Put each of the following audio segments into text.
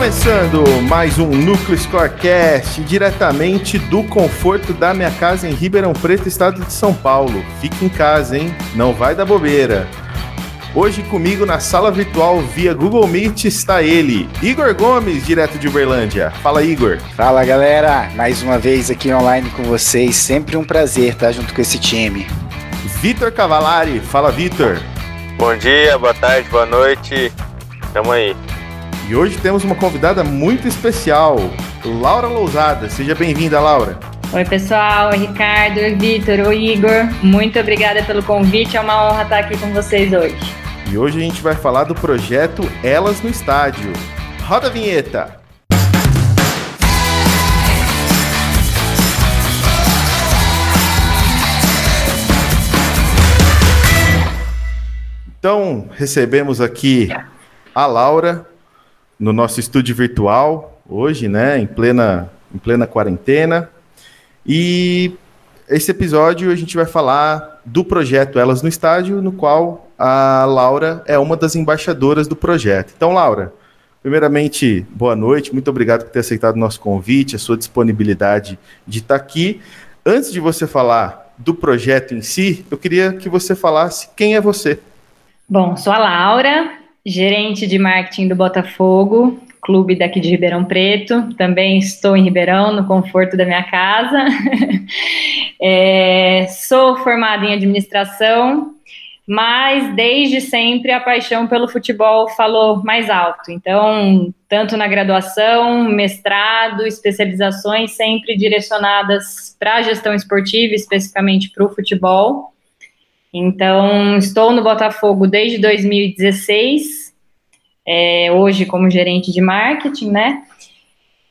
Começando mais um Núcleo Scorecast, diretamente do conforto da minha casa em Ribeirão Preto, estado de São Paulo. Fique em casa, hein? Não vai dar bobeira. Hoje comigo na sala virtual via Google Meet está ele, Igor Gomes, direto de Uberlândia. Fala, Igor. Fala, galera. Mais uma vez aqui online com vocês. Sempre um prazer estar junto com esse time. Vitor Cavalari. Fala, Vitor. Bom dia, boa tarde, boa noite. Tamo aí. E hoje temos uma convidada muito especial, Laura Lousada. Seja bem-vinda, Laura. Oi, pessoal. Oi, Ricardo, oi, Vitor, oi, Igor. Muito obrigada pelo convite. É uma honra estar aqui com vocês hoje. E hoje a gente vai falar do projeto Elas no Estádio. Roda a vinheta. Então, recebemos aqui a Laura no nosso estúdio virtual hoje, né, em plena, em plena quarentena. E esse episódio a gente vai falar do projeto Elas no Estádio, no qual a Laura é uma das embaixadoras do projeto. Então, Laura, primeiramente, boa noite, muito obrigado por ter aceitado o nosso convite, a sua disponibilidade de estar aqui. Antes de você falar do projeto em si, eu queria que você falasse quem é você. Bom, sou a Laura, gerente de marketing do Botafogo, clube daqui de Ribeirão Preto. Também estou em Ribeirão, no conforto da minha casa. é, sou formada em administração, mas desde sempre a paixão pelo futebol falou mais alto. Então, tanto na graduação, mestrado, especializações sempre direcionadas para a gestão esportiva, especificamente para o futebol. Então, estou no Botafogo desde 2016, é, hoje como gerente de marketing, né?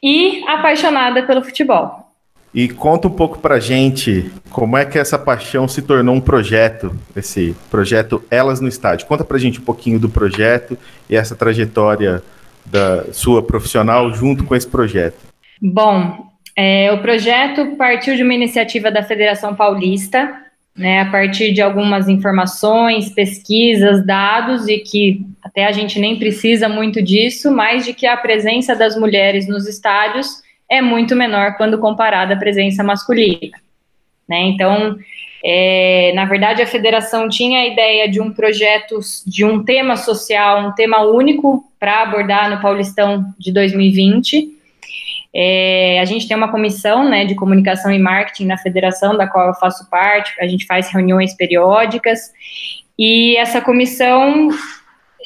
E apaixonada pelo futebol. E conta um pouco pra gente como é que essa paixão se tornou um projeto, esse projeto Elas no Estádio. Conta pra gente um pouquinho do projeto e essa trajetória da sua profissional junto com esse projeto. Bom, é, o projeto partiu de uma iniciativa da Federação Paulista, né, a partir de algumas informações, pesquisas, dados, e que até a gente nem precisa muito disso, mas de que a presença das mulheres nos estádios é muito menor quando comparada à presença masculina. Né? Então, é, na verdade, a federação tinha a ideia de um projeto, de um tema social, um tema único para abordar no Paulistão de 2020 é, a gente tem uma comissão né, de comunicação e marketing na federação, da qual eu faço parte, a gente faz reuniões periódicas, e essa comissão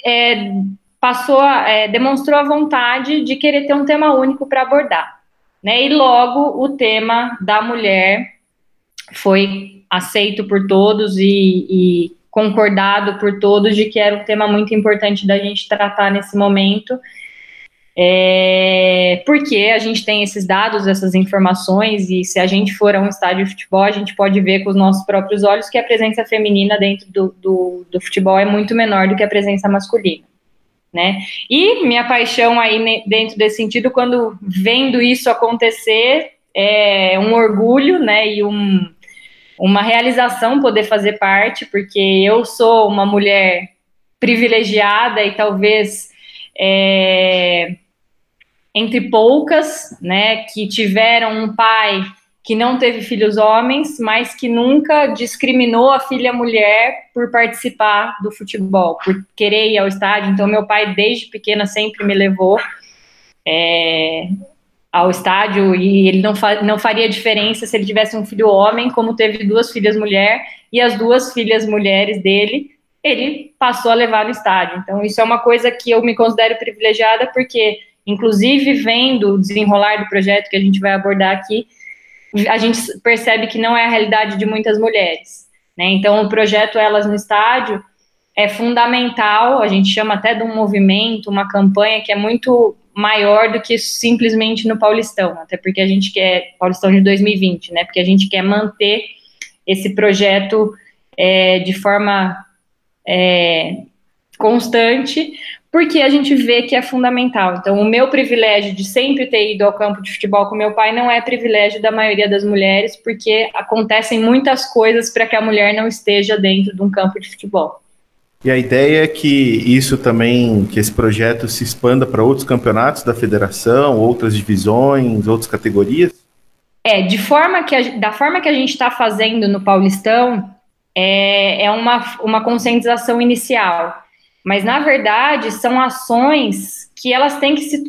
é, passou, a, é, demonstrou a vontade de querer ter um tema único para abordar. Né, e logo o tema da mulher foi aceito por todos e, e concordado por todos de que era um tema muito importante da gente tratar nesse momento é, porque a gente tem esses dados, essas informações, e se a gente for a um estádio de futebol, a gente pode ver com os nossos próprios olhos que a presença feminina dentro do, do, do futebol é muito menor do que a presença masculina. Né? E minha paixão aí dentro desse sentido, quando vendo isso acontecer, é um orgulho, né, e um, uma realização poder fazer parte, porque eu sou uma mulher privilegiada e talvez é, entre poucas, né, que tiveram um pai que não teve filhos homens, mas que nunca discriminou a filha mulher por participar do futebol, por querer ir ao estádio. Então, meu pai, desde pequena, sempre me levou é, ao estádio e ele não, fa não faria diferença se ele tivesse um filho homem, como teve duas filhas mulher, e as duas filhas mulheres dele, ele passou a levar no estádio. Então, isso é uma coisa que eu me considero privilegiada, porque Inclusive, vendo o desenrolar do projeto que a gente vai abordar aqui, a gente percebe que não é a realidade de muitas mulheres. Né? Então, o projeto Elas no Estádio é fundamental, a gente chama até de um movimento, uma campanha que é muito maior do que simplesmente no Paulistão, até porque a gente quer, Paulistão de 2020, né? Porque a gente quer manter esse projeto é, de forma é, constante, porque a gente vê que é fundamental. Então, o meu privilégio de sempre ter ido ao campo de futebol com meu pai não é privilégio da maioria das mulheres, porque acontecem muitas coisas para que a mulher não esteja dentro de um campo de futebol. E a ideia é que isso também, que esse projeto se expanda para outros campeonatos da federação, outras divisões, outras categorias? É, de forma que a, da forma que a gente está fazendo no Paulistão, é, é uma, uma conscientização inicial. Mas, na verdade, são ações que elas têm que se,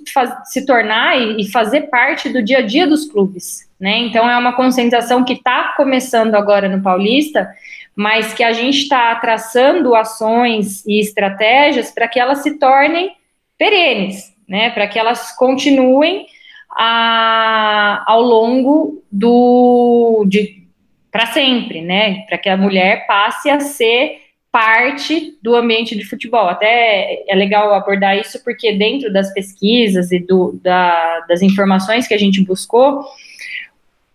se tornar e, e, fazer parte do dia a dia dos clubes. Né? Então, é uma conscientização que está começando agora no Paulista, mas que a gente está traçando ações e estratégias para que elas se tornem perenes, né, para que elas continuem a, ao longo do para sempre, né, para que a mulher passe a ser parte do ambiente de futebol. Até é legal abordar isso porque dentro das pesquisas e do, da, das informações que a gente buscou,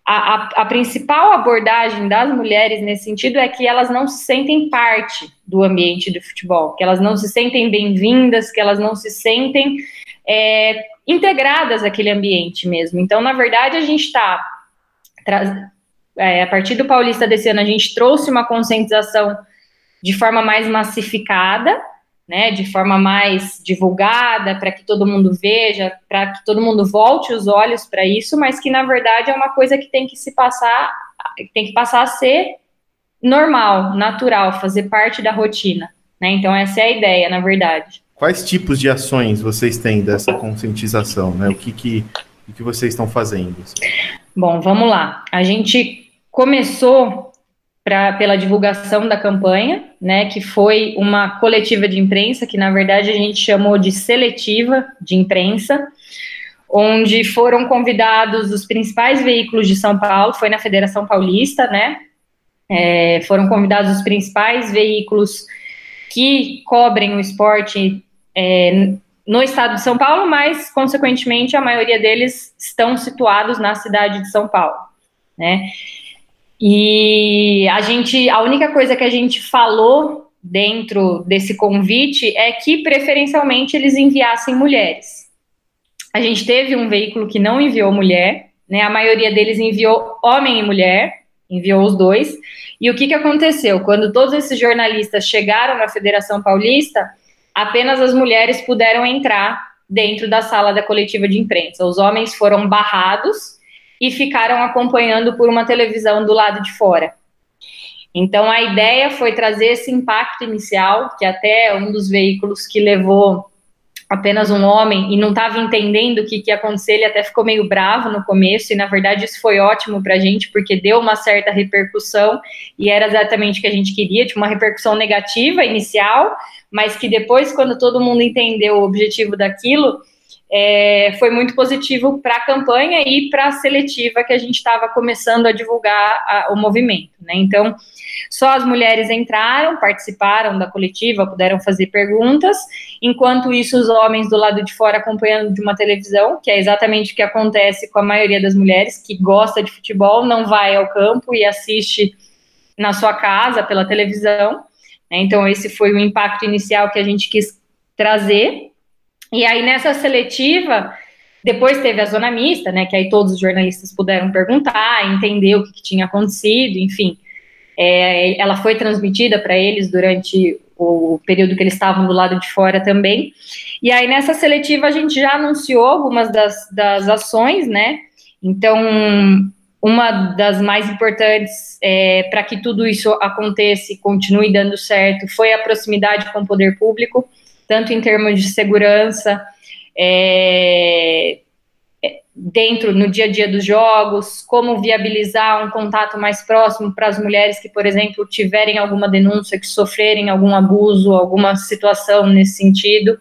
a, a, a, principal abordagem das mulheres nesse sentido é que elas não se sentem parte do ambiente do futebol, que elas não se sentem bem-vindas, que elas não se sentem é, integradas àquele ambiente mesmo. Então, na verdade, a gente está. É, a partir do Paulista desse ano, a gente trouxe uma conscientização de forma mais massificada né, de forma mais divulgada, para que todo mundo veja, para que todo mundo volte os olhos para isso, mas que na verdade é uma coisa que tem que se passar, tem que passar a ser normal, natural, fazer parte da rotina. Né? Então essa é a ideia, na verdade. Quais tipos de ações vocês têm dessa conscientização? Né? O que, que, o que vocês estão fazendo? Bom, vamos lá. A gente começou pra, pela divulgação da campanha, né, que foi uma coletiva de imprensa, que na verdade a gente chamou de seletiva de imprensa, onde foram convidados os principais veículos de São Paulo, foi na Federação Paulista, né, é, foram convidados os principais veículos que cobrem o esporte é, no estado de São Paulo, mas, consequentemente, a maioria deles estão situados na cidade de São Paulo, né, e a gente, a única coisa que a gente falou dentro desse convite é que preferencialmente eles enviassem mulheres. A gente teve um veículo que não enviou mulher, né? A maioria deles enviou homem e mulher, enviou os dois. E o que, que aconteceu? Quando todos esses jornalistas chegaram na Federação Paulista, apenas as mulheres puderam entrar dentro da sala da coletiva de imprensa. Os homens foram barrados e ficaram acompanhando por uma televisão do lado de fora. Então a ideia foi trazer esse impacto inicial, que até um dos veículos que levou apenas um homem e não estava entendendo o que, que ia acontecer, ele até ficou meio bravo no começo, e na verdade isso foi ótimo para a gente, porque deu uma certa repercussão, e era exatamente o que a gente queria, tipo, uma repercussão negativa inicial, mas que depois, quando todo mundo entendeu o objetivo daquilo, é, foi muito positivo para a campanha e para a seletiva que a gente estava começando a divulgar a, o movimento. Né? Então, só as mulheres entraram, participaram da coletiva, puderam fazer perguntas, enquanto isso, os homens do lado de fora acompanhando de uma televisão, que é exatamente o que acontece com a maioria das mulheres que gosta de futebol, não vai ao campo e assiste na sua casa pela televisão. Né? Então, esse foi o impacto inicial que a gente quis trazer e aí, nessa seletiva, depois teve a zona mista, né? Que aí todos os jornalistas puderam perguntar, entender o que, que tinha acontecido, enfim. É, ela foi transmitida para eles durante o período que eles estavam do lado de fora também. E aí, nessa seletiva, a gente já anunciou algumas das, das ações, né? Então, uma das mais importantes é, para que tudo isso aconteça e continue dando certo foi a proximidade com o poder público tanto em termos de segurança, é, dentro, no dia a dia dos jogos, como viabilizar um contato mais próximo para as mulheres que, por exemplo, tiverem alguma denúncia, que sofrerem algum abuso, alguma situação nesse sentido.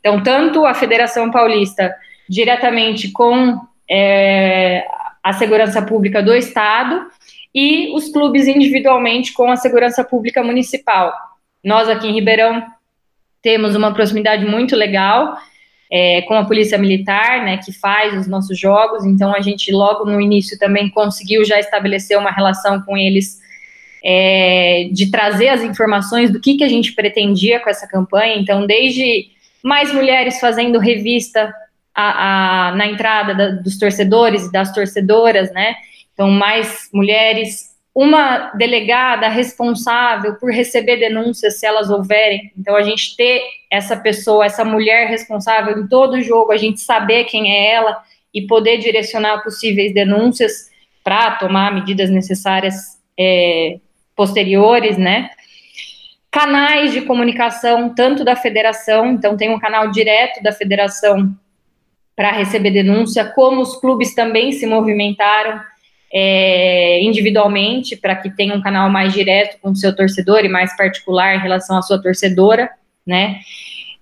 Então, tanto a Federação Paulista diretamente com é, a segurança pública do Estado e os clubes individualmente com a segurança pública municipal. Nós aqui em Ribeirão temos uma proximidade muito legal é, com a Polícia Militar, né, que faz os nossos jogos, então a gente logo no início também conseguiu já estabelecer uma relação com eles é, de trazer as informações do que, que a gente pretendia com essa campanha, então desde mais mulheres fazendo revista a, a, na entrada da, dos torcedores e das torcedoras, né, então mais mulheres uma delegada responsável por receber denúncias, se elas houverem. Então, a gente ter essa pessoa, essa mulher responsável em todo o jogo, a gente saber quem é ela e poder direcionar possíveis denúncias para tomar medidas necessárias é, posteriores, né? Canais de comunicação, tanto da federação, então tem um canal direto da federação para receber denúncia, como os clubes também se movimentaram é, individualmente para que tenha um canal mais direto com o seu torcedor e mais particular em relação à sua torcedora, né?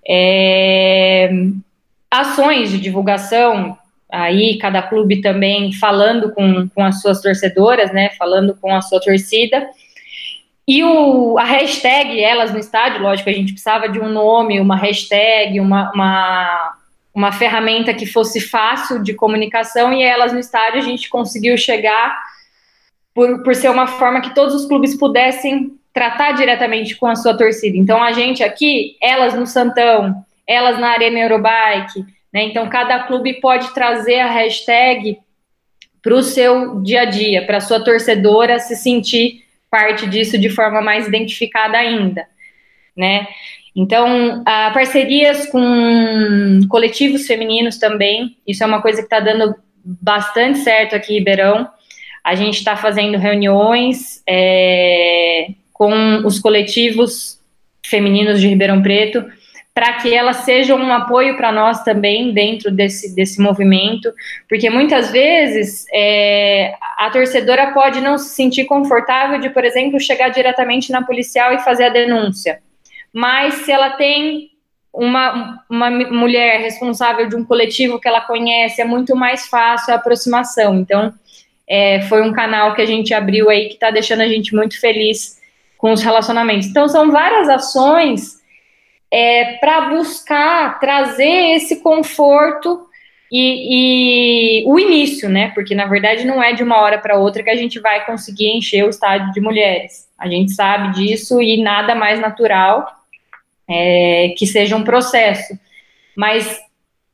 É, ações de divulgação, aí cada clube também falando com, com as suas torcedoras, né? Falando com a sua torcida. E o, a hashtag Elas no Estádio, lógico, a gente precisava de um nome, uma hashtag, uma, uma uma ferramenta que fosse fácil de comunicação e elas no estádio a gente conseguiu chegar por, por ser uma forma que todos os clubes pudessem tratar diretamente com a sua torcida. Então a gente aqui, elas no Santão, elas na Arena Eurobike, né? Então cada clube pode trazer a hashtag para o seu dia a dia, para a sua torcedora se sentir parte disso de forma mais identificada ainda, né? Então, parcerias com coletivos femininos também, isso é uma coisa que está dando bastante certo aqui em Ribeirão. A gente está fazendo reuniões é, com os coletivos femininos de Ribeirão Preto, para que elas sejam um apoio para nós também dentro desse, desse movimento, porque muitas vezes é, a torcedora pode não se sentir confortável de, por exemplo, chegar diretamente na policial e fazer a denúncia mas se ela tem uma, uma mulher responsável de um coletivo que ela conhece, é muito mais fácil a aproximação. Então, é, foi um canal que a gente abriu aí que está deixando a gente muito feliz com os relacionamentos. Então, são várias ações é, para buscar trazer esse conforto e, e, o início, né? Porque na verdade não é de uma hora para outra que a gente vai conseguir encher o estádio de mulheres. A gente sabe disso e nada mais natural é, que seja um processo. Mas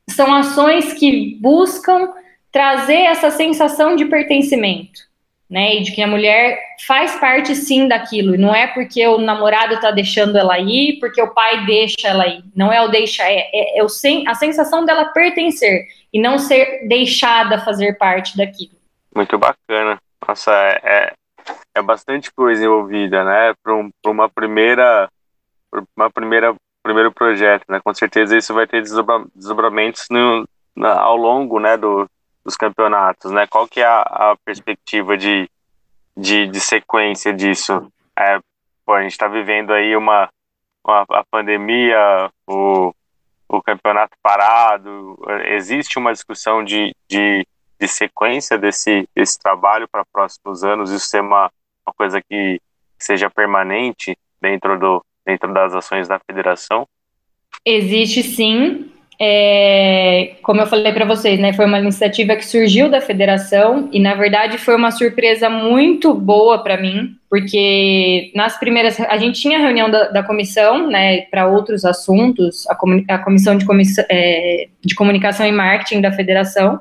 são ações que buscam trazer essa sensação de pertencimento, né? E de que a mulher faz parte sim daquilo. E não é porque o namorado está deixando ela ir, porque o pai deixa ela ir. Não é o deixar, é, é, é o sen a sensação dela pertencer e não ser deixada fazer parte daquilo. Muito bacana. Nossa, é, é, é bastante coisa envolvida, né? Para um, uma primeira uma primeira primeiro projeto, né? Com certeza isso vai ter desdobra, desdobramentos no, na, ao longo, né, do, dos campeonatos, né? Qual que é a, a perspectiva de, de, de, sequência disso? É, pô, a gente está vivendo aí uma, uma a pandemia, o, o campeonato parado, existe uma discussão de, de, de sequência desse, desse trabalho para próximos anos, isso ser uma, uma coisa que seja permanente dentro do, dentro das ações da federação? Existe sim. É, como eu falei para vocês, né, foi uma iniciativa que surgiu da federação e, na verdade, foi uma surpresa muito boa para mim, porque nas primeiras. A gente tinha reunião da, da comissão, né, para outros assuntos, a, a comissão de, comissão, é, de comunicação e marketing da federação,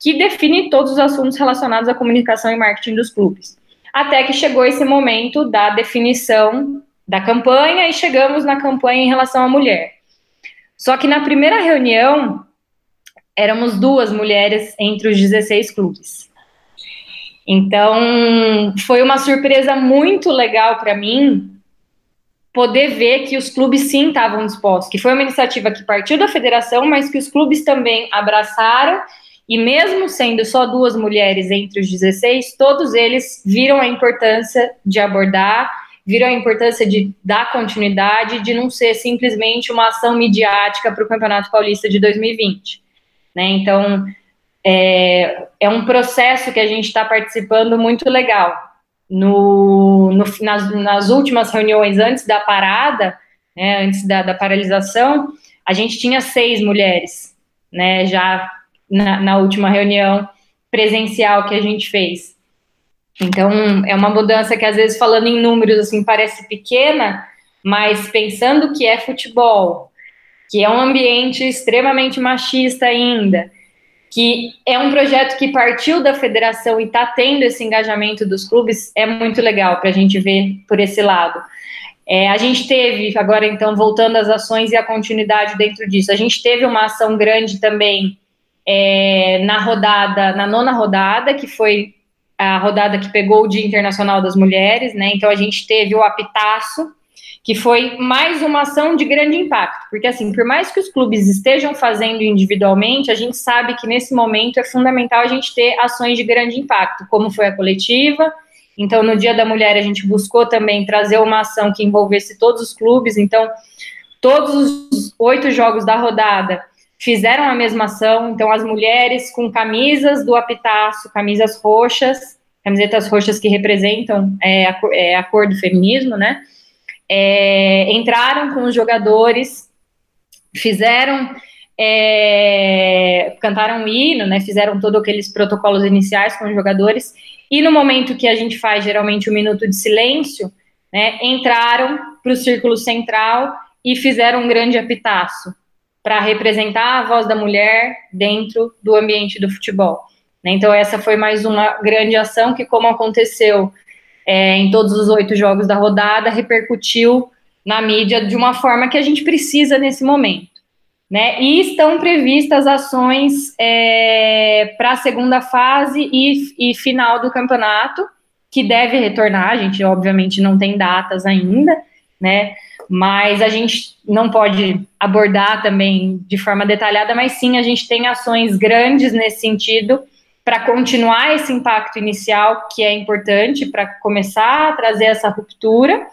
que define todos os assuntos relacionados à comunicação e marketing dos clubes. Até que chegou esse momento da definição da campanha e chegamos na campanha em relação à mulher. Só que na primeira reunião, éramos duas mulheres entre os 16 clubes. Então, foi uma surpresa muito legal para mim poder ver que os clubes sim estavam dispostos, que foi uma iniciativa que partiu da federação, mas que os clubes também abraçaram, e mesmo sendo só duas mulheres entre os 16, todos eles viram a importância de abordar viram a importância de dar continuidade, de não ser simplesmente uma ação midiática para o Campeonato Paulista de 2020. Né? Então, é, é um processo que a gente está participando muito legal. No, no nas, nas, últimas reuniões antes da parada, né, antes da, da, paralisação, a gente tinha seis mulheres, né, já na, na última reunião presencial que a gente fez. Então, é uma mudança que, às vezes, falando em números, assim, parece pequena, mas pensando que é futebol, que é um ambiente extremamente machista ainda, que é um projeto que partiu da federação e está tendo esse engajamento dos clubes, é muito legal para a gente ver por esse lado. É, a gente teve, agora então, voltando às ações e a continuidade dentro disso, a gente teve uma ação grande também é, na rodada, na nona rodada, que foi a rodada que pegou o Dia Internacional das Mulheres, né? Então a gente teve o apitaço, que foi mais uma ação de grande impacto, porque assim, por mais que os clubes estejam fazendo individualmente, a gente sabe que nesse momento é fundamental a gente ter ações de grande impacto, como foi a coletiva. Então, no Dia da Mulher, a gente buscou também trazer uma ação que envolvesse todos os clubes. Então, todos os oito jogos da rodada fizeram a mesma ação. Então, as mulheres com camisas do apitaço, camisas roxas, camisetas roxas que representam é, a, é, a cor do feminismo, né? é, entraram com os jogadores, fizeram, é, cantaram um hino, né, fizeram todos aqueles protocolos iniciais com os jogadores, e no momento que a gente faz geralmente um minuto de silêncio, né, entraram para o círculo central e fizeram um grande apitaço para representar a voz da mulher dentro do ambiente do futebol. Né. Então, essa foi mais uma grande ação que, como aconteceu é, em todos os oito jogos da rodada, repercutiu na mídia de uma forma que a gente precisa nesse momento. Né? E estão previstas ações é, para a segunda fase e, e final do campeonato, que deve retornar. A gente, obviamente, não tem datas ainda, né? Mas a gente não pode abordar também de forma detalhada, mas sim a gente tem ações grandes nesse sentido para continuar esse impacto inicial que é importante para começar a trazer essa ruptura.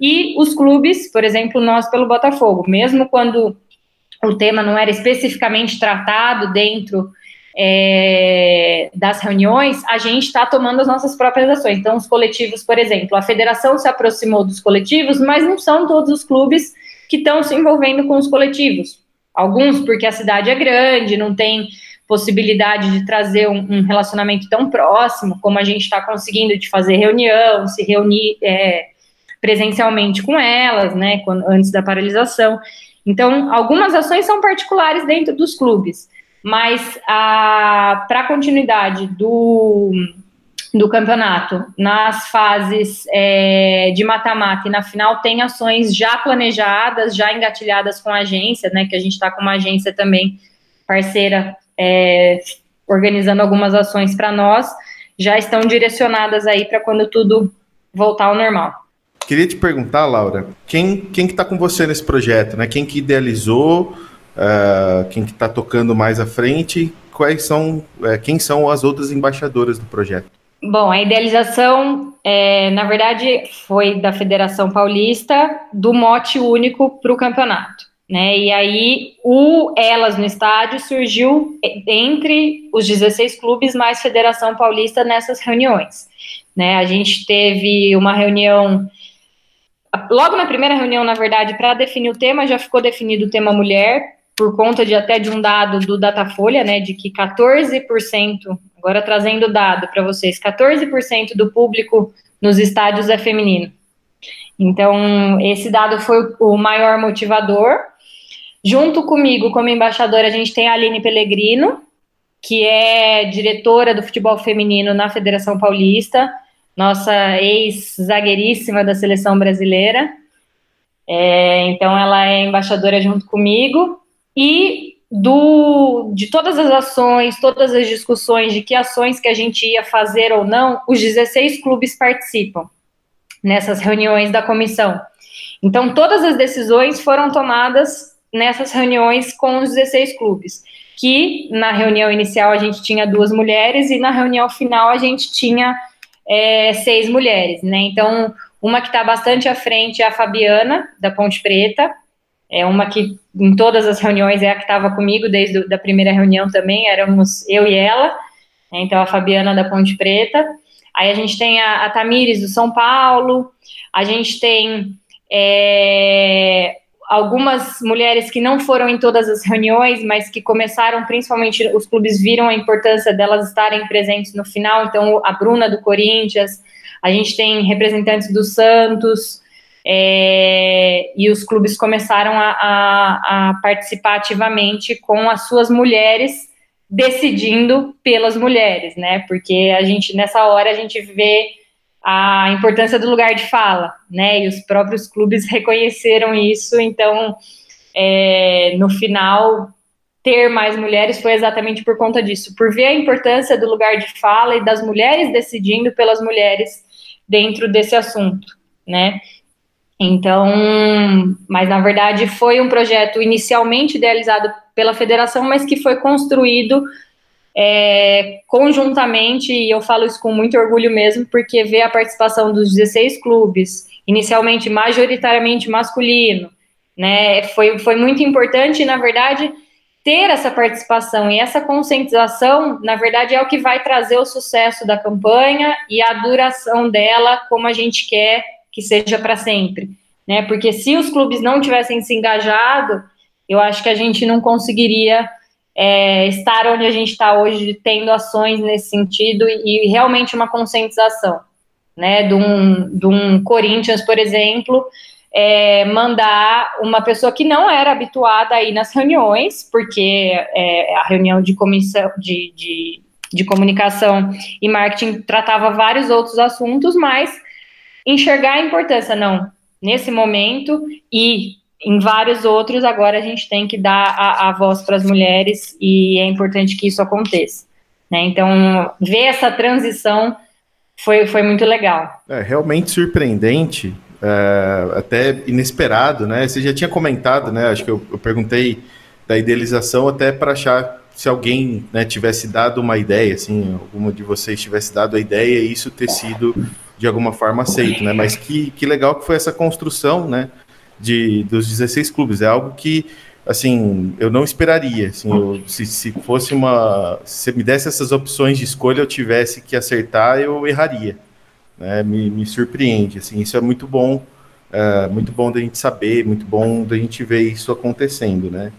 E os clubes, por exemplo, nós pelo Botafogo, mesmo quando o tema não era especificamente tratado dentro é, das reuniões, a gente está tomando as nossas próprias ações. Então, os coletivos, por exemplo, a federação se aproximou dos coletivos, mas não são todos os clubes que estão se envolvendo com os coletivos. Alguns porque a cidade é grande, não tem possibilidade de trazer um, um relacionamento tão próximo, como a gente está conseguindo de fazer reunião, se reunir é, presencialmente com elas, né, quando, antes da paralisação. Então, algumas ações são particulares dentro dos clubes, mas para a continuidade do, do campeonato, nas fases é, de mata-mata e na final, tem ações já planejadas, já engatilhadas com a agência, né, que a gente está com uma agência também parceira é, organizando algumas ações para nós, já estão direcionadas aí para quando tudo voltar ao normal. Queria te perguntar, Laura, quem, quem que está com você nesse projeto, né? Quem que idealizou, uh, quem que está tocando mais à frente, quais são, uh, quem são as outras embaixadoras do projeto? Bom, a idealização, é, na verdade, foi da Federação Paulista do mote único para o campeonato. Né? E aí o Elas no Estádio surgiu entre os 16 clubes mais Federação Paulista nessas reuniões. Né? A gente teve uma reunião logo na primeira reunião, na verdade, para definir o tema, já ficou definido o tema mulher, por conta de até de um dado do Datafolha, né, de que 14%, agora trazendo o dado para vocês, 14% do público nos estádios é feminino. Então, esse dado foi o maior motivador, Junto comigo, como embaixadora, a gente tem a Aline Pellegrino, que é diretora do futebol feminino na Federação Paulista, nossa ex-zagueiríssima da seleção brasileira. É, então, ela é embaixadora junto comigo. E do, de todas as ações, todas as discussões de que ações que a gente ia fazer ou não, os 16 clubes participam nessas reuniões da comissão. Então, todas as decisões foram tomadas nessas reuniões com os 16 clubes. Que na reunião inicial a gente tinha duas mulheres e na reunião final a gente tinha é, seis mulheres, né? Então, uma que está bastante à frente é a Fabiana, da Ponte Preta, é uma que em todas as reuniões é a que estava comigo desde a primeira reunião também, éramos eu e ela, né? então a Fabiana da Ponte Preta. Aí a gente tem a, a Tamires do São Paulo, a gente tem é, algumas mulheres que não foram em todas as reuniões, mas que começaram, principalmente os clubes viram a importância delas estarem presentes no final. Então, a Bruna do Corinthians, a gente tem representantes do Santos, é, e os clubes começaram a, a, a, participar ativamente com as suas mulheres decidindo pelas mulheres, né? Porque a gente nessa hora a gente vê a importância do lugar de fala, né? E os próprios clubes reconheceram isso, então é, no final ter mais mulheres foi exatamente por conta disso, por ver a importância do lugar de fala e das mulheres decidindo pelas mulheres dentro desse assunto, né? Então, mas na verdade foi um projeto inicialmente idealizado pela federação, mas que foi construído é, conjuntamente, e eu falo isso com muito orgulho mesmo, porque ver a participação dos 16 clubes, inicialmente majoritariamente masculino, né, foi, foi muito importante, e na verdade, ter essa participação e essa conscientização, na verdade, é o que vai trazer o sucesso da campanha e a duração dela como a gente quer que seja para sempre, né? Porque se os clubes não tivessem se engajado, eu acho que a gente não conseguiria é, estar onde a gente está hoje, tendo ações nesse sentido e, e, realmente uma conscientização, né? De um, de um Corinthians, por exemplo, é, mandar uma pessoa que não era habituada a ir nas reuniões, porque é, a reunião de comissão de, de, de comunicação e marketing tratava vários outros assuntos, mas enxergar a importância, não, nesse momento e em vários outros, agora a gente tem que dar a, a voz para as mulheres e é importante que isso aconteça. Né? Então, ver essa transição foi, foi muito legal. É realmente surpreendente, é, até inesperado, né? Você já tinha comentado, né? Acho que eu, eu perguntei da idealização até para achar se alguém né, tivesse dado uma ideia, assim, alguma de vocês tivesse dado a ideia e isso ter sido de alguma forma aceito, né? Mas que, que legal que foi essa construção, né? De, dos 16 clubes. É algo que, assim, eu não esperaria. Assim, eu, se, se fosse uma. Se me desse essas opções de escolha, eu tivesse que acertar, eu erraria. Né? Me, me surpreende. Assim, isso é muito bom. É, muito bom da gente saber, muito bom da gente ver isso acontecendo, né?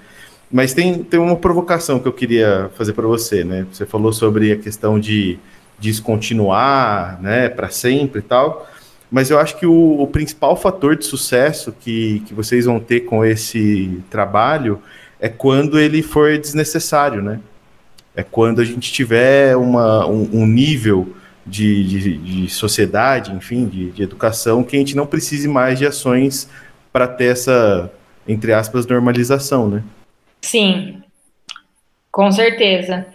Mas tem, tem uma provocação que eu queria fazer para você, né? Você falou sobre a questão de descontinuar, né, para sempre e tal. Mas eu acho que o, o, principal fator de sucesso que, que vocês vão ter com esse trabalho é quando ele for desnecessário, né? É quando a gente tiver uma, um, um nível de, de, de, sociedade, enfim, de, de educação, que a gente não precise mais de ações para ter essa, entre aspas, normalização, né? Sim, com certeza.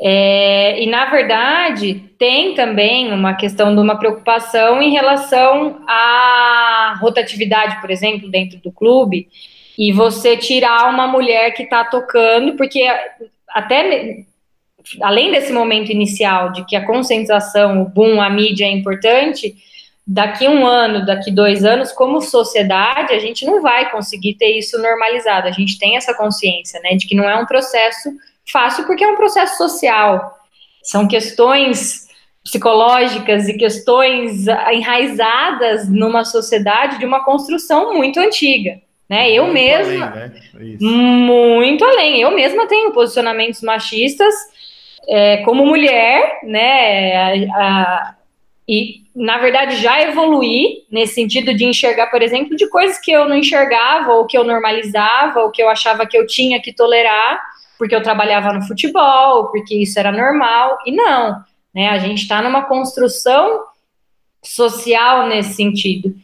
É, e, na verdade, tem também uma questão de uma preocupação em relação à rotatividade, por exemplo, dentro do clube, e você tirar uma mulher que está tocando, porque até além desse momento inicial de que a conscientização, o boom, a mídia é importante, daqui um ano, daqui dois anos, como sociedade, a gente não vai conseguir ter isso normalizado. A gente tem essa consciência, né, de que não é um processo fácil porque é um processo social. São questões psicológicas e questões enraizadas numa sociedade de uma construção muito antiga. Né? Eu muito mesma, além, né? muito além. Eu mesma tenho posicionamentos machistas é, como mulher, né? A, a, e na verdade já evoluí nesse sentido de enxergar, por exemplo, de coisas que eu não enxergava ou que eu normalizava ou que eu achava que eu tinha que tolerar porque eu trabalhava no futebol, porque isso era normal, e não, né? A gente está numa construção social nesse sentido.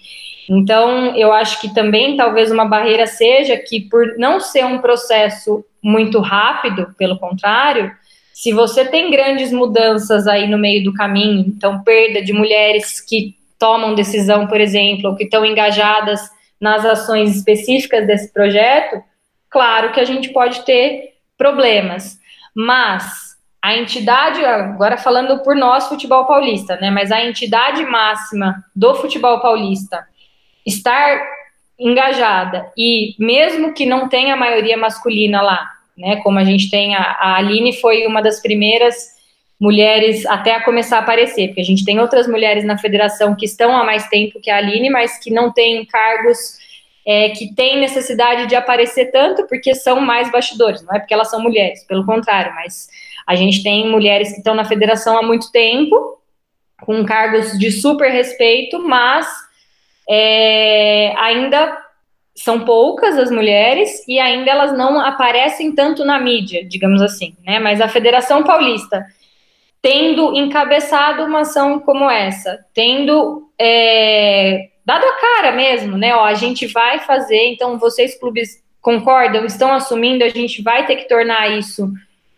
Então, eu acho que também talvez uma barreira seja que, por não ser um processo muito rápido, pelo contrário, se você tem grandes mudanças aí no meio do caminho, então perda de mulheres que tomam decisão, por exemplo, ou que estão engajadas nas ações específicas desse projeto, claro que a gente pode ter problemas. Mas a entidade, agora falando por nós, futebol paulista, né? Mas a entidade máxima do futebol paulista estar engajada e mesmo que não tenha maioria masculina lá, né? Como a gente tem, a, a Aline foi uma das primeiras mulheres até a começar a aparecer, porque a gente tem outras mulheres na federação que estão há mais tempo que a Aline, mas que não têm cargos é, que têm necessidade de aparecer tanto porque são mais bastidores, não é porque elas são mulheres, pelo contrário, mas a gente tem mulheres que estão na federação há muito tempo, com cargos de super respeito, mas é, ainda são poucas as mulheres e ainda elas não aparecem tanto na mídia, digamos assim, né? Mas a Federação Paulista tendo encabeçado uma ação como essa, tendo é, dado a cara mesmo, né? Ó, a gente vai fazer, então vocês clubes concordam, estão assumindo, a gente vai ter que tornar isso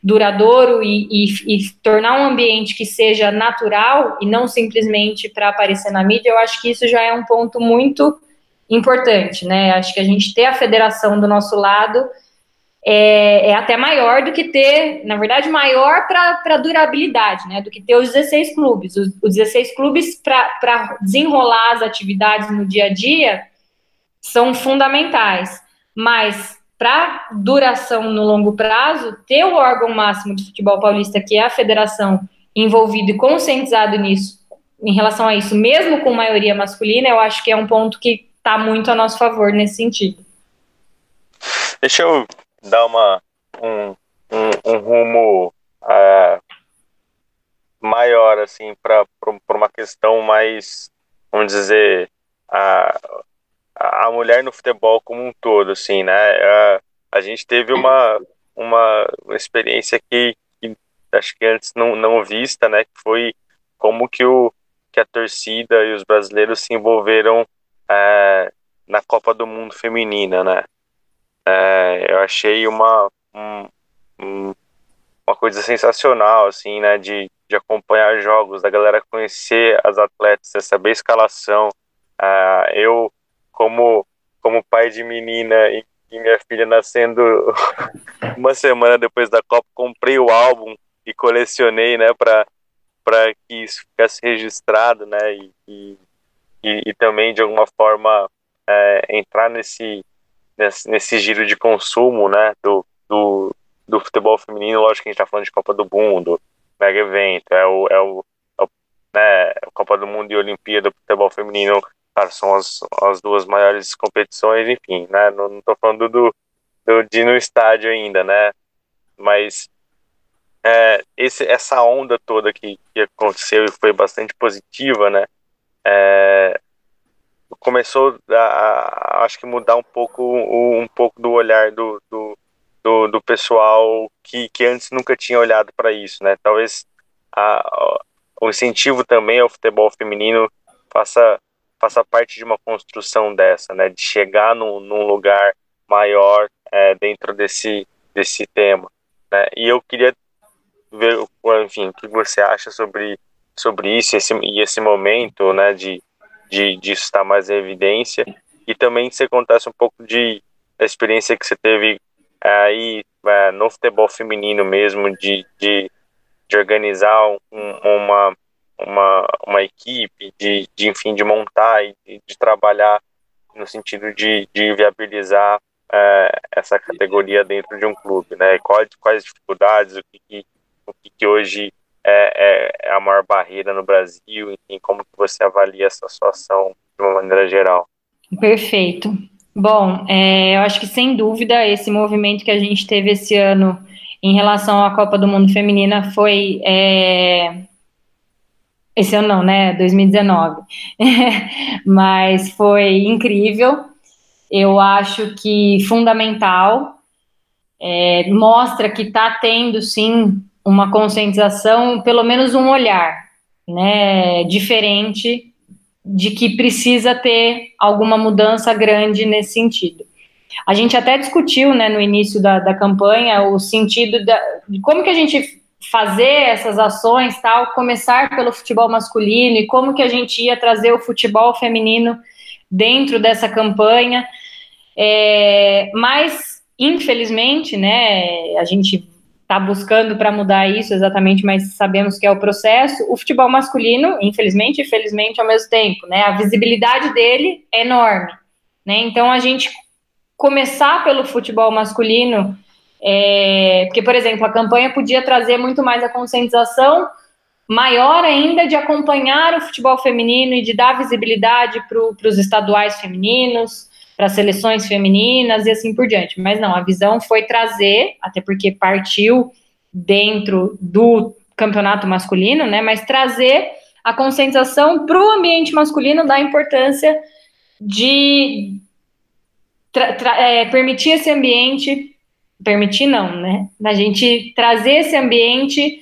duradouro e, e, e tornar um ambiente que seja natural e não simplesmente para aparecer na mídia, eu acho que isso já é um ponto muito importante, né? Acho que a gente ter a federação do nosso lado é, é até maior do que ter, na verdade, maior para durabilidade, né? Do que ter os 16 clubes. Os, os 16 clubes, para desenrolar as atividades no dia a dia, são fundamentais. Mas para duração no longo prazo, ter o órgão máximo de futebol paulista, que é a federação, envolvido e conscientizado nisso, em relação a isso, mesmo com maioria masculina, eu acho que é um ponto que está muito a nosso favor nesse sentido. Deixa eu dar uma, um, um, um rumo uh, maior, assim, para uma questão mais, vamos dizer, a, a mulher no futebol como um todo, assim, né? A, a gente teve uma, uma, experiência que, que, acho que antes não, não vista, né? Que foi como que, o, que a torcida e os brasileiros se envolveram é, na Copa do Mundo Feminina, né? É, eu achei uma, um, uma coisa sensacional, assim, né? De, de acompanhar jogos, da galera conhecer as atletas, saber a escalação. É, eu, como, como pai de menina e, e minha filha nascendo uma semana depois da Copa, comprei o álbum e colecionei, né? Para para que isso ficasse registrado, né? E, e, e, também de alguma forma é, entrar nesse, nesse, nesse giro de consumo, né, do, do, do futebol feminino, lógico que a gente está falando de Copa do Mundo, mega evento, é o, é o, é o né, Copa do Mundo e Olimpíada do futebol feminino, cara, são as, as duas maiores competições, enfim, né, não, não tô falando do, do, de ir no estádio ainda, né, mas é, esse, essa onda toda que, que aconteceu e foi bastante positiva, né, é, começou a, a, acho que mudar um pouco um pouco do olhar do, do, do, do pessoal que, que antes nunca tinha olhado para isso, né? Talvez a, o incentivo também ao futebol feminino faça faça parte de uma construção dessa, né? De chegar num, num lugar maior é, dentro desse desse tema, né? E eu queria ver, enfim, o que você acha sobre sobre isso esse, e esse momento, né? De de disso estar mais em evidência e também você contasse um pouco de da experiência que você teve aí é, no futebol feminino mesmo de, de, de organizar um, uma, uma, uma equipe de, de enfim de montar e de, de trabalhar no sentido de, de viabilizar é, essa categoria dentro de um clube, né? Quais, quais dificuldades, o que, o que hoje é, é, é, a maior barreira no Brasil? Enfim, como que você avalia essa situação de uma maneira geral? Perfeito. Bom, é, eu acho que sem dúvida esse movimento que a gente teve esse ano em relação à Copa do Mundo Feminina foi é, esse ano não, né? 2019. Mas foi incrível. Eu acho que fundamental. É, mostra que está tendo sim uma conscientização, pelo menos um olhar, né, diferente de que precisa ter alguma mudança grande nesse sentido. A gente até discutiu, né, no início da, da campanha, o sentido da, de como que a gente fazer essas ações, tal, começar pelo futebol masculino e como que a gente ia trazer o futebol feminino dentro dessa campanha. É, mas, infelizmente, né, a gente está buscando para mudar isso exatamente, mas sabemos que é o processo. O futebol masculino, infelizmente e felizmente ao mesmo tempo, né? A visibilidade dele é enorme, né? Então a gente começar pelo futebol masculino, é, porque por exemplo a campanha podia trazer muito mais a conscientização maior ainda de acompanhar o futebol feminino e de dar visibilidade para os estaduais femininos, para seleções femininas e assim por diante. Mas não, a visão foi trazer, até porque partiu dentro do campeonato masculino, né? Mas trazer a conscientização para o ambiente masculino da importância de é, permitir esse ambiente, permitir não, né? A gente trazer esse ambiente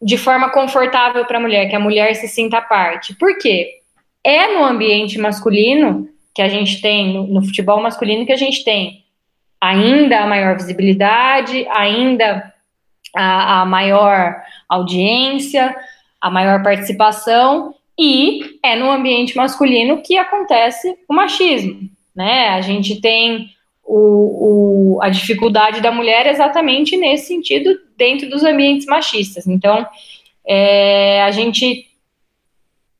de forma confortável para a mulher, que a mulher se sinta parte. Por quê? É no ambiente masculino que a gente tem, no, no futebol masculino, que a gente tem ainda a maior visibilidade, ainda a, a maior audiência, a maior participação, e é no ambiente masculino que acontece o machismo, né? A gente tem o, o, a dificuldade da mulher exatamente nesse sentido dentro dos ambientes machistas. Então, é, a gente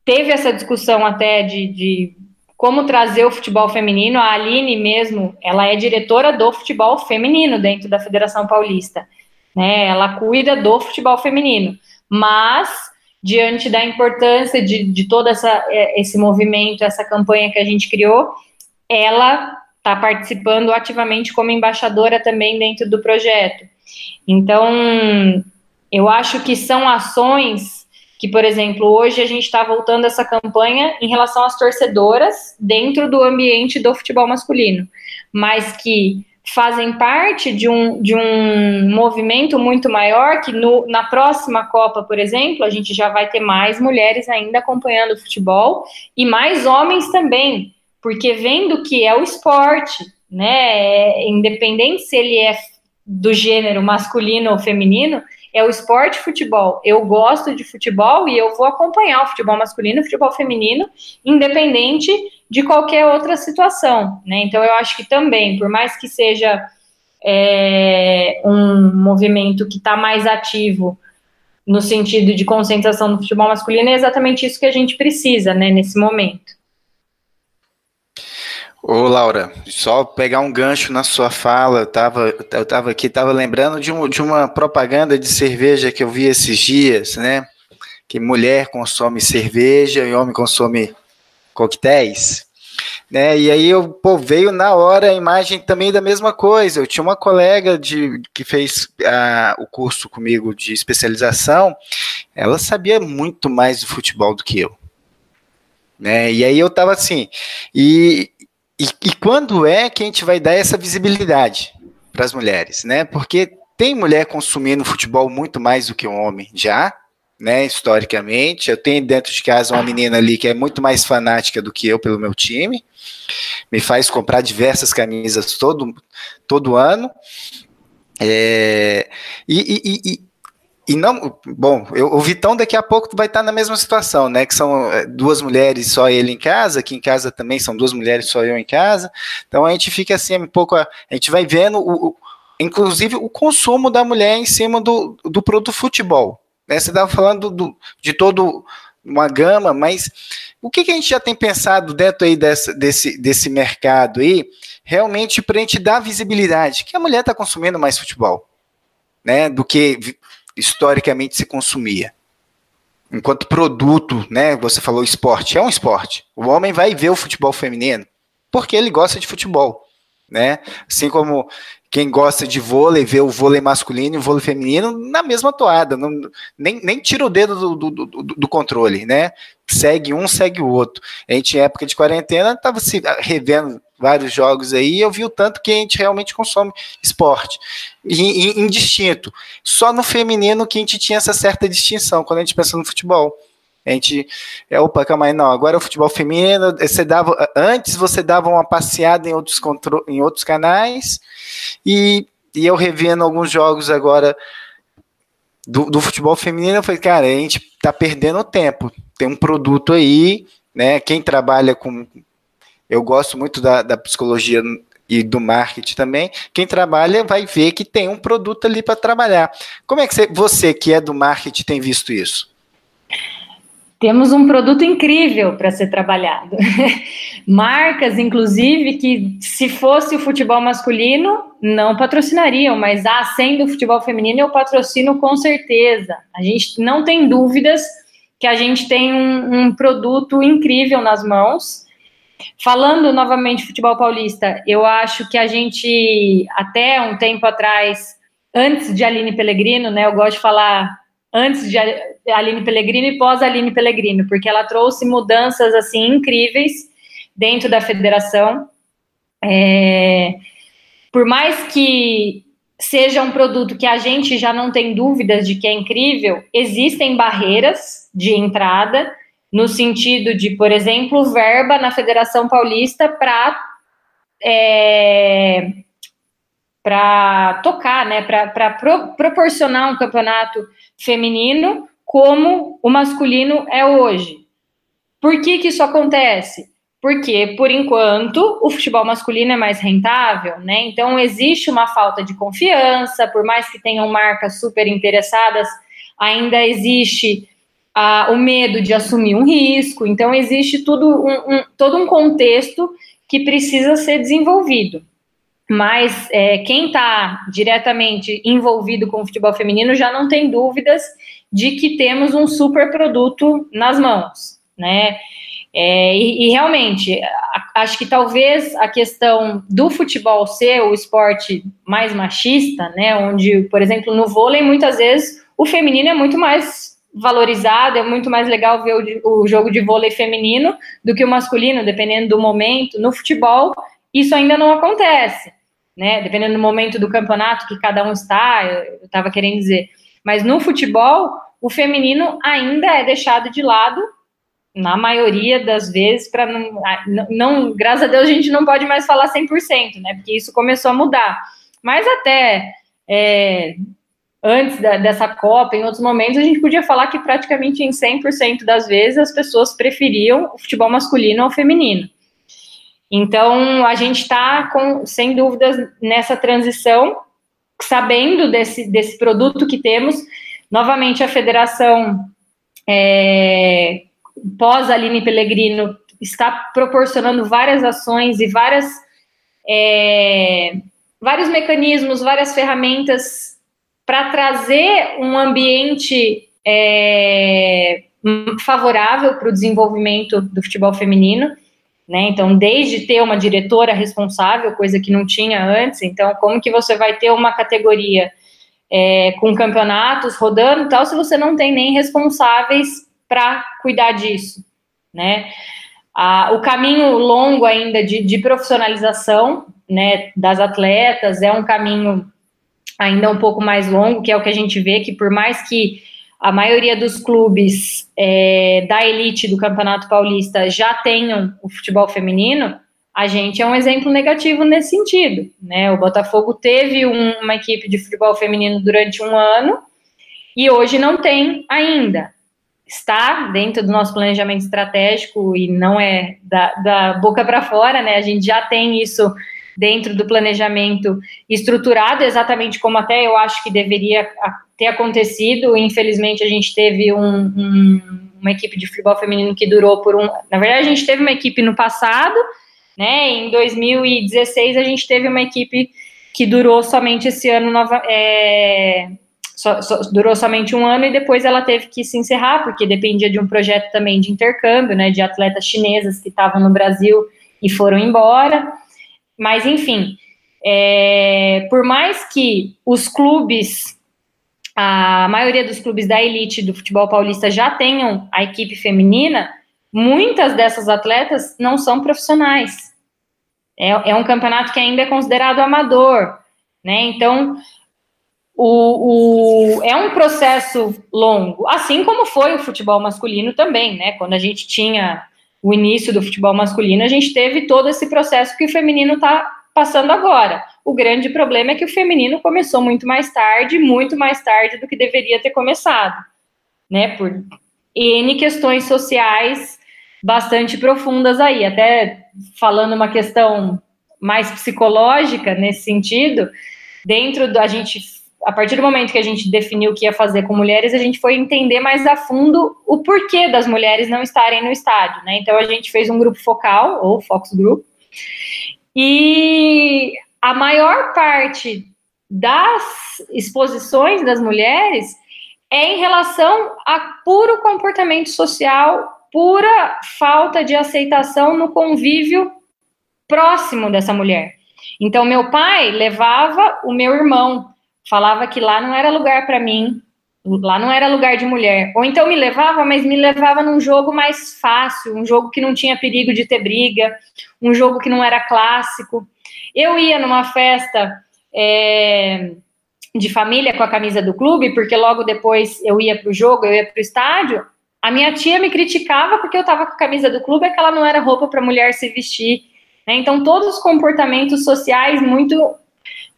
teve essa discussão até de, de, como trazer o futebol feminino. A Aline mesmo, ela é diretora do futebol feminino dentro da Federação Paulista. Né? Ela cuida do futebol feminino. Mas, diante da importância de, de todo essa, é, esse movimento, essa campanha que a gente criou, ela está participando ativamente como embaixadora também dentro do projeto. Então, eu acho que são ações que, por exemplo, hoje a gente está voltando essa campanha em relação às torcedoras dentro do ambiente do futebol masculino, mas que fazem parte de um, de um movimento muito maior que no, na próxima Copa, por exemplo, a gente já vai ter mais mulheres ainda acompanhando o futebol e mais homens também, porque vendo que é o esporte, né, é, independente se ele é do gênero masculino ou feminino, é o esporte futebol. Eu gosto de futebol e eu vou acompanhar o futebol masculino o futebol feminino, independente de qualquer outra situação, né? Então eu acho que também, por mais que seja é, um movimento que está mais ativo no sentido de concentração no futebol masculino, é exatamente isso que a gente precisa, né, nesse momento. Ô, Laura, só pegar um gancho na sua fala, eu tava, eu tava aqui, tava lembrando de, um, de uma propaganda de cerveja que eu vi esses dias, né? Que mulher consome cerveja e homem consome coquetéis, né? E aí eu, pô, veio na hora a imagem também da mesma coisa. Eu tinha uma colega de, que fez a, o curso comigo de especialização, ela sabia muito mais do futebol do que eu. Né? E aí eu tava assim, e, e, e quando é que a gente vai dar essa visibilidade para as mulheres, né? Porque tem mulher consumindo futebol muito mais do que um homem já, né? Historicamente, eu tenho dentro de casa uma menina ali que é muito mais fanática do que eu pelo meu time, me faz comprar diversas camisas todo, todo ano. É, e, e, e não, bom, eu, o Vitão daqui a pouco vai estar na mesma situação, né? Que são é, duas mulheres só ele em casa, aqui em casa também são duas mulheres só eu em casa. Então a gente fica assim um pouco, a, gente vai vendo o, o, inclusive o consumo da mulher em cima do, do produto futebol. Né? Você estava falando do, de todo uma gama, mas o que, que, a gente já tem pensado dentro aí dessa, desse, desse mercado aí, realmente para a gente dar visibilidade que a mulher está consumindo mais futebol, né? Do que historicamente se consumia. Enquanto produto, né? Você falou esporte, é um esporte. O homem vai ver o futebol feminino porque ele gosta de futebol, né? Assim como quem gosta de vôlei vê o vôlei masculino e o vôlei feminino na mesma toada, não, nem, nem tira o dedo do, do, do, do, controle, né? Segue um, segue o outro. A gente, em época de quarentena, estava se revendo vários jogos aí, eu vi o tanto que a gente realmente consome esporte. indistinto. Só no feminino que a gente tinha essa certa distinção quando a gente pensa no futebol. A gente, é, opa, calma aí, não, agora é o futebol feminino, você dava, antes você dava uma passeada em outros, em outros canais, e, e eu revendo alguns jogos agora do, do futebol feminino, eu falei, cara, a gente tá perdendo tempo, tem um produto aí, né, quem trabalha com, eu gosto muito da, da psicologia e do marketing também, quem trabalha vai ver que tem um produto ali para trabalhar. Como é que você, você, que é do marketing, tem visto isso? temos um produto incrível para ser trabalhado. Marcas, inclusive, que se fosse o futebol masculino, não patrocinariam, mas ah, sendo o futebol feminino, eu patrocino com certeza. A gente não tem dúvidas que a gente tem um, um produto incrível nas mãos. Falando novamente de futebol paulista, eu acho que a gente, até um tempo atrás, antes de Aline Pellegrino, né, eu gosto de falar antes de Aline Pellegrino e pós Aline Pellegrino, porque ela trouxe mudanças assim incríveis dentro da federação. É, por mais que seja um produto que a gente já não tem dúvidas de que é incrível, existem barreiras de entrada, no sentido de, por exemplo, verba na Federação Paulista para é, para tocar, né, para pro, proporcionar um campeonato feminino como o masculino é hoje. Por que, que isso acontece? Porque, por enquanto, o futebol masculino é mais rentável, né? Então, existe uma falta de confiança, por mais que tenham marcas super interessadas, ainda existe o medo de assumir um risco. Então, existe tudo um, um, todo um contexto que precisa ser desenvolvido. Mas é, quem está diretamente envolvido com o futebol feminino já não tem dúvidas de que temos um super produto nas mãos, né? É, e, e, realmente, acho que talvez a questão do futebol ser o esporte mais machista, né? Onde, por exemplo, no vôlei, muitas vezes o feminino é muito mais valorizado, é muito mais legal ver o, o jogo de vôlei feminino do que o masculino, dependendo do momento. No futebol, isso ainda não acontece, né? Dependendo do momento do campeonato que cada um está, eu estava querendo dizer. Mas no futebol, o feminino ainda é deixado de lado na maioria das vezes, para não, não, graças a Deus, a gente não pode mais falar 100%, né? Porque isso começou a mudar. Mas até é, antes da, dessa Copa, em outros momentos, a gente podia falar que praticamente em 100% das vezes as pessoas preferiam o futebol masculino ao feminino. Então, a gente está, sem dúvidas, nessa transição, sabendo desse, desse produto que temos. Novamente, a federação é, pós Aline Pellegrino, está proporcionando várias ações e várias, é, vários mecanismos, várias ferramentas para trazer um ambiente é, favorável para o desenvolvimento do futebol feminino. Né? Então, desde ter uma diretora responsável, coisa que não tinha antes, então, como que você vai ter uma categoria é, com campeonatos rodando tal, se você não tem nem responsáveis para cuidar disso, né? Ah, o caminho longo ainda de, de, profissionalização, né, das atletas é um caminho ainda um pouco mais longo, que é o que a gente vê que por mais que a maioria dos clubes é, da elite do Campeonato Paulista já tenham o futebol feminino, a gente é um exemplo negativo nesse sentido, né? O Botafogo teve um, uma equipe de futebol feminino durante um ano e hoje não tem ainda está dentro do nosso planejamento estratégico e não é da, da boca para fora, né? A gente já tem isso dentro do planejamento estruturado, exatamente como até eu acho que deveria ter acontecido. Infelizmente, a gente teve um, um, uma equipe de futebol feminino que durou por um. Na verdade, a gente teve uma equipe no passado, né? Em 2016, a gente teve uma equipe que durou somente esse ano nova, é, durou somente um ano e depois ela teve que se encerrar, porque dependia de um projeto também de intercâmbio, né, de atletas chinesas que estavam no Brasil e foram embora. Mas, enfim, é, por mais que os clubes, a maioria dos clubes da elite do futebol paulista já tenham a equipe feminina, muitas dessas atletas não são profissionais. É, é um campeonato que ainda é considerado amador, né? Então, o, o, é um processo longo, assim como foi o futebol masculino também, né? Quando a gente tinha o início do futebol masculino, a gente teve todo esse processo que o feminino está passando agora. O grande problema é que o feminino começou muito mais tarde, muito mais tarde do que deveria ter começado, né? Por N questões sociais bastante profundas aí, até falando uma questão mais psicológica nesse sentido, dentro da gente a partir do momento que a gente definiu o que ia fazer com mulheres, a gente foi entender mais a fundo o porquê das mulheres não estarem no estádio, né? Então a gente fez um grupo focal, ou Fox Group, e a maior parte das exposições das mulheres é em relação a puro comportamento social, pura falta de aceitação no convívio próximo dessa mulher. Então, meu pai levava o meu irmão falava que lá não era lugar para mim, Lá não era lugar de mulher. Ou então me levava, mas me levava num jogo mais fácil, um jogo que não tinha perigo de ter briga, um jogo que não era clássico. Eu ia numa festa é, de família com a camisa do clube, porque logo depois eu ia para o jogo, eu ia para o estádio. A minha tia me criticava porque eu estava com a camisa do clube, é que ela não era roupa para mulher se vestir. Né? Então, todos os comportamentos sociais muito,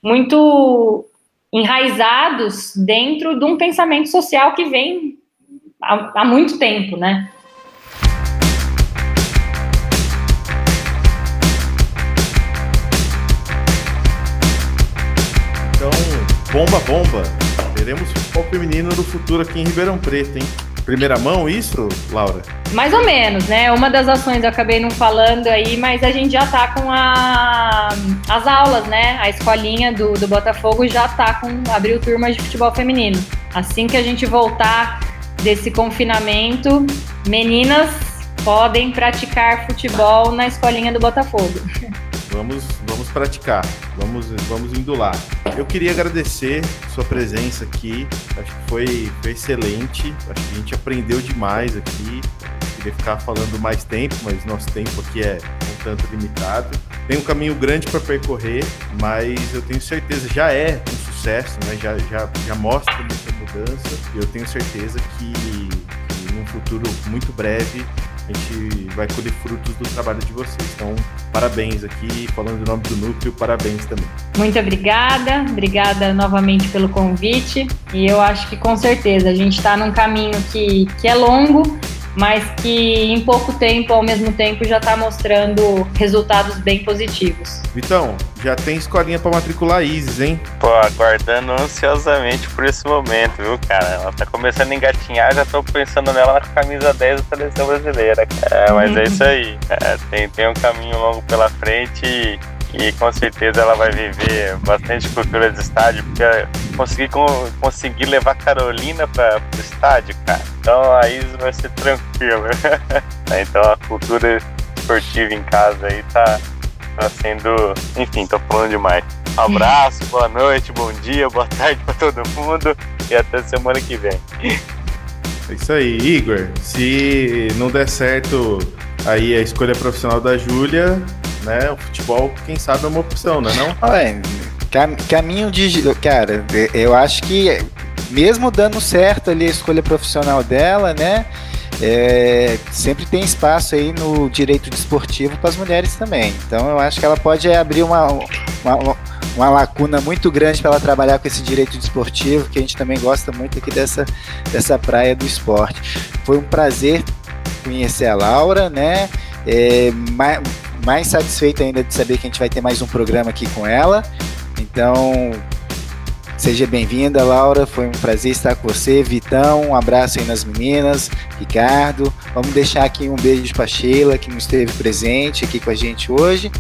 muito enraizados dentro de um pensamento social que vem há, há muito tempo, né? Então, bomba, bomba. Teremos futebol feminino no futuro aqui em Ribeirão Preto, hein? Primeira mão isso, Laura? Mais ou menos, né? Uma das ações eu acabei não falando aí, mas a gente já tá com a, as aulas, né? A escolinha do, do Botafogo já tá com abriu turmas de futebol feminino. Assim que a gente voltar desse confinamento, meninas podem praticar futebol na escolinha do Botafogo. Vamos, vamos praticar, vamos, vamos indo lá. Eu queria agradecer sua presença aqui, acho que foi, foi excelente, acho que a gente aprendeu demais aqui. Queria ficar falando mais tempo, mas nosso tempo aqui é um tanto limitado. Tem um caminho grande para percorrer, mas eu tenho certeza, já é um sucesso, né? já, já, já mostra muita mudança, e eu tenho certeza que, que num futuro muito breve a gente vai colher frutos do trabalho de vocês. Então, parabéns aqui, falando em nome do núcleo, parabéns também. Muito obrigada, obrigada novamente pelo convite. E eu acho que com certeza a gente está num caminho que, que é longo, mas que em pouco tempo, ao mesmo tempo, já está mostrando resultados bem positivos. Vitão, já tem escolinha para matricular a Isis, hein? Pô, aguardando ansiosamente por esse momento, viu, cara? Ela tá começando a engatinhar, já tô pensando nela na camisa 10 da seleção brasileira. É, mas é isso aí. É, tem, tem um caminho longo pela frente e e com certeza ela vai viver bastante cultura de estádio, porque consegui conseguir levar Carolina para o estádio, cara. Então aí vai ser tranquilo. então a cultura esportiva em casa aí tá, tá sendo. Enfim, tô falando demais. Um abraço, boa noite, bom dia, boa tarde para todo mundo e até semana que vem. É isso aí, Igor. Se não der certo aí a escolha profissional da Júlia, né? O futebol, quem sabe, é uma opção, né? Não? Olha, cam caminho de. Cara, eu acho que mesmo dando certo ali a escolha profissional dela, né? É, sempre tem espaço aí no direito desportivo para as mulheres também. Então eu acho que ela pode abrir uma, uma, uma lacuna muito grande para ela trabalhar com esse direito desportivo, que a gente também gosta muito aqui dessa, dessa praia do esporte. Foi um prazer conhecer a Laura, né? É, mais satisfeito ainda de saber que a gente vai ter mais um programa aqui com ela. Então, seja bem-vinda, Laura. Foi um prazer estar com você. Vitão, um abraço aí nas meninas. Ricardo, vamos deixar aqui um beijo para Sheila, que não esteve presente aqui com a gente hoje.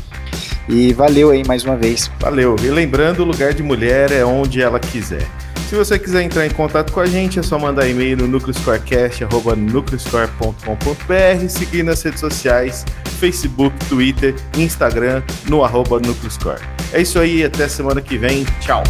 E valeu aí mais uma vez. Valeu. E lembrando, o lugar de mulher é onde ela quiser. Se você quiser entrar em contato com a gente, é só mandar e-mail no nucleoscorecast.nucleoscore.com.br, seguir nas redes sociais, Facebook, Twitter, Instagram, no arroba nucleoscore. É isso aí, até semana que vem. Tchau!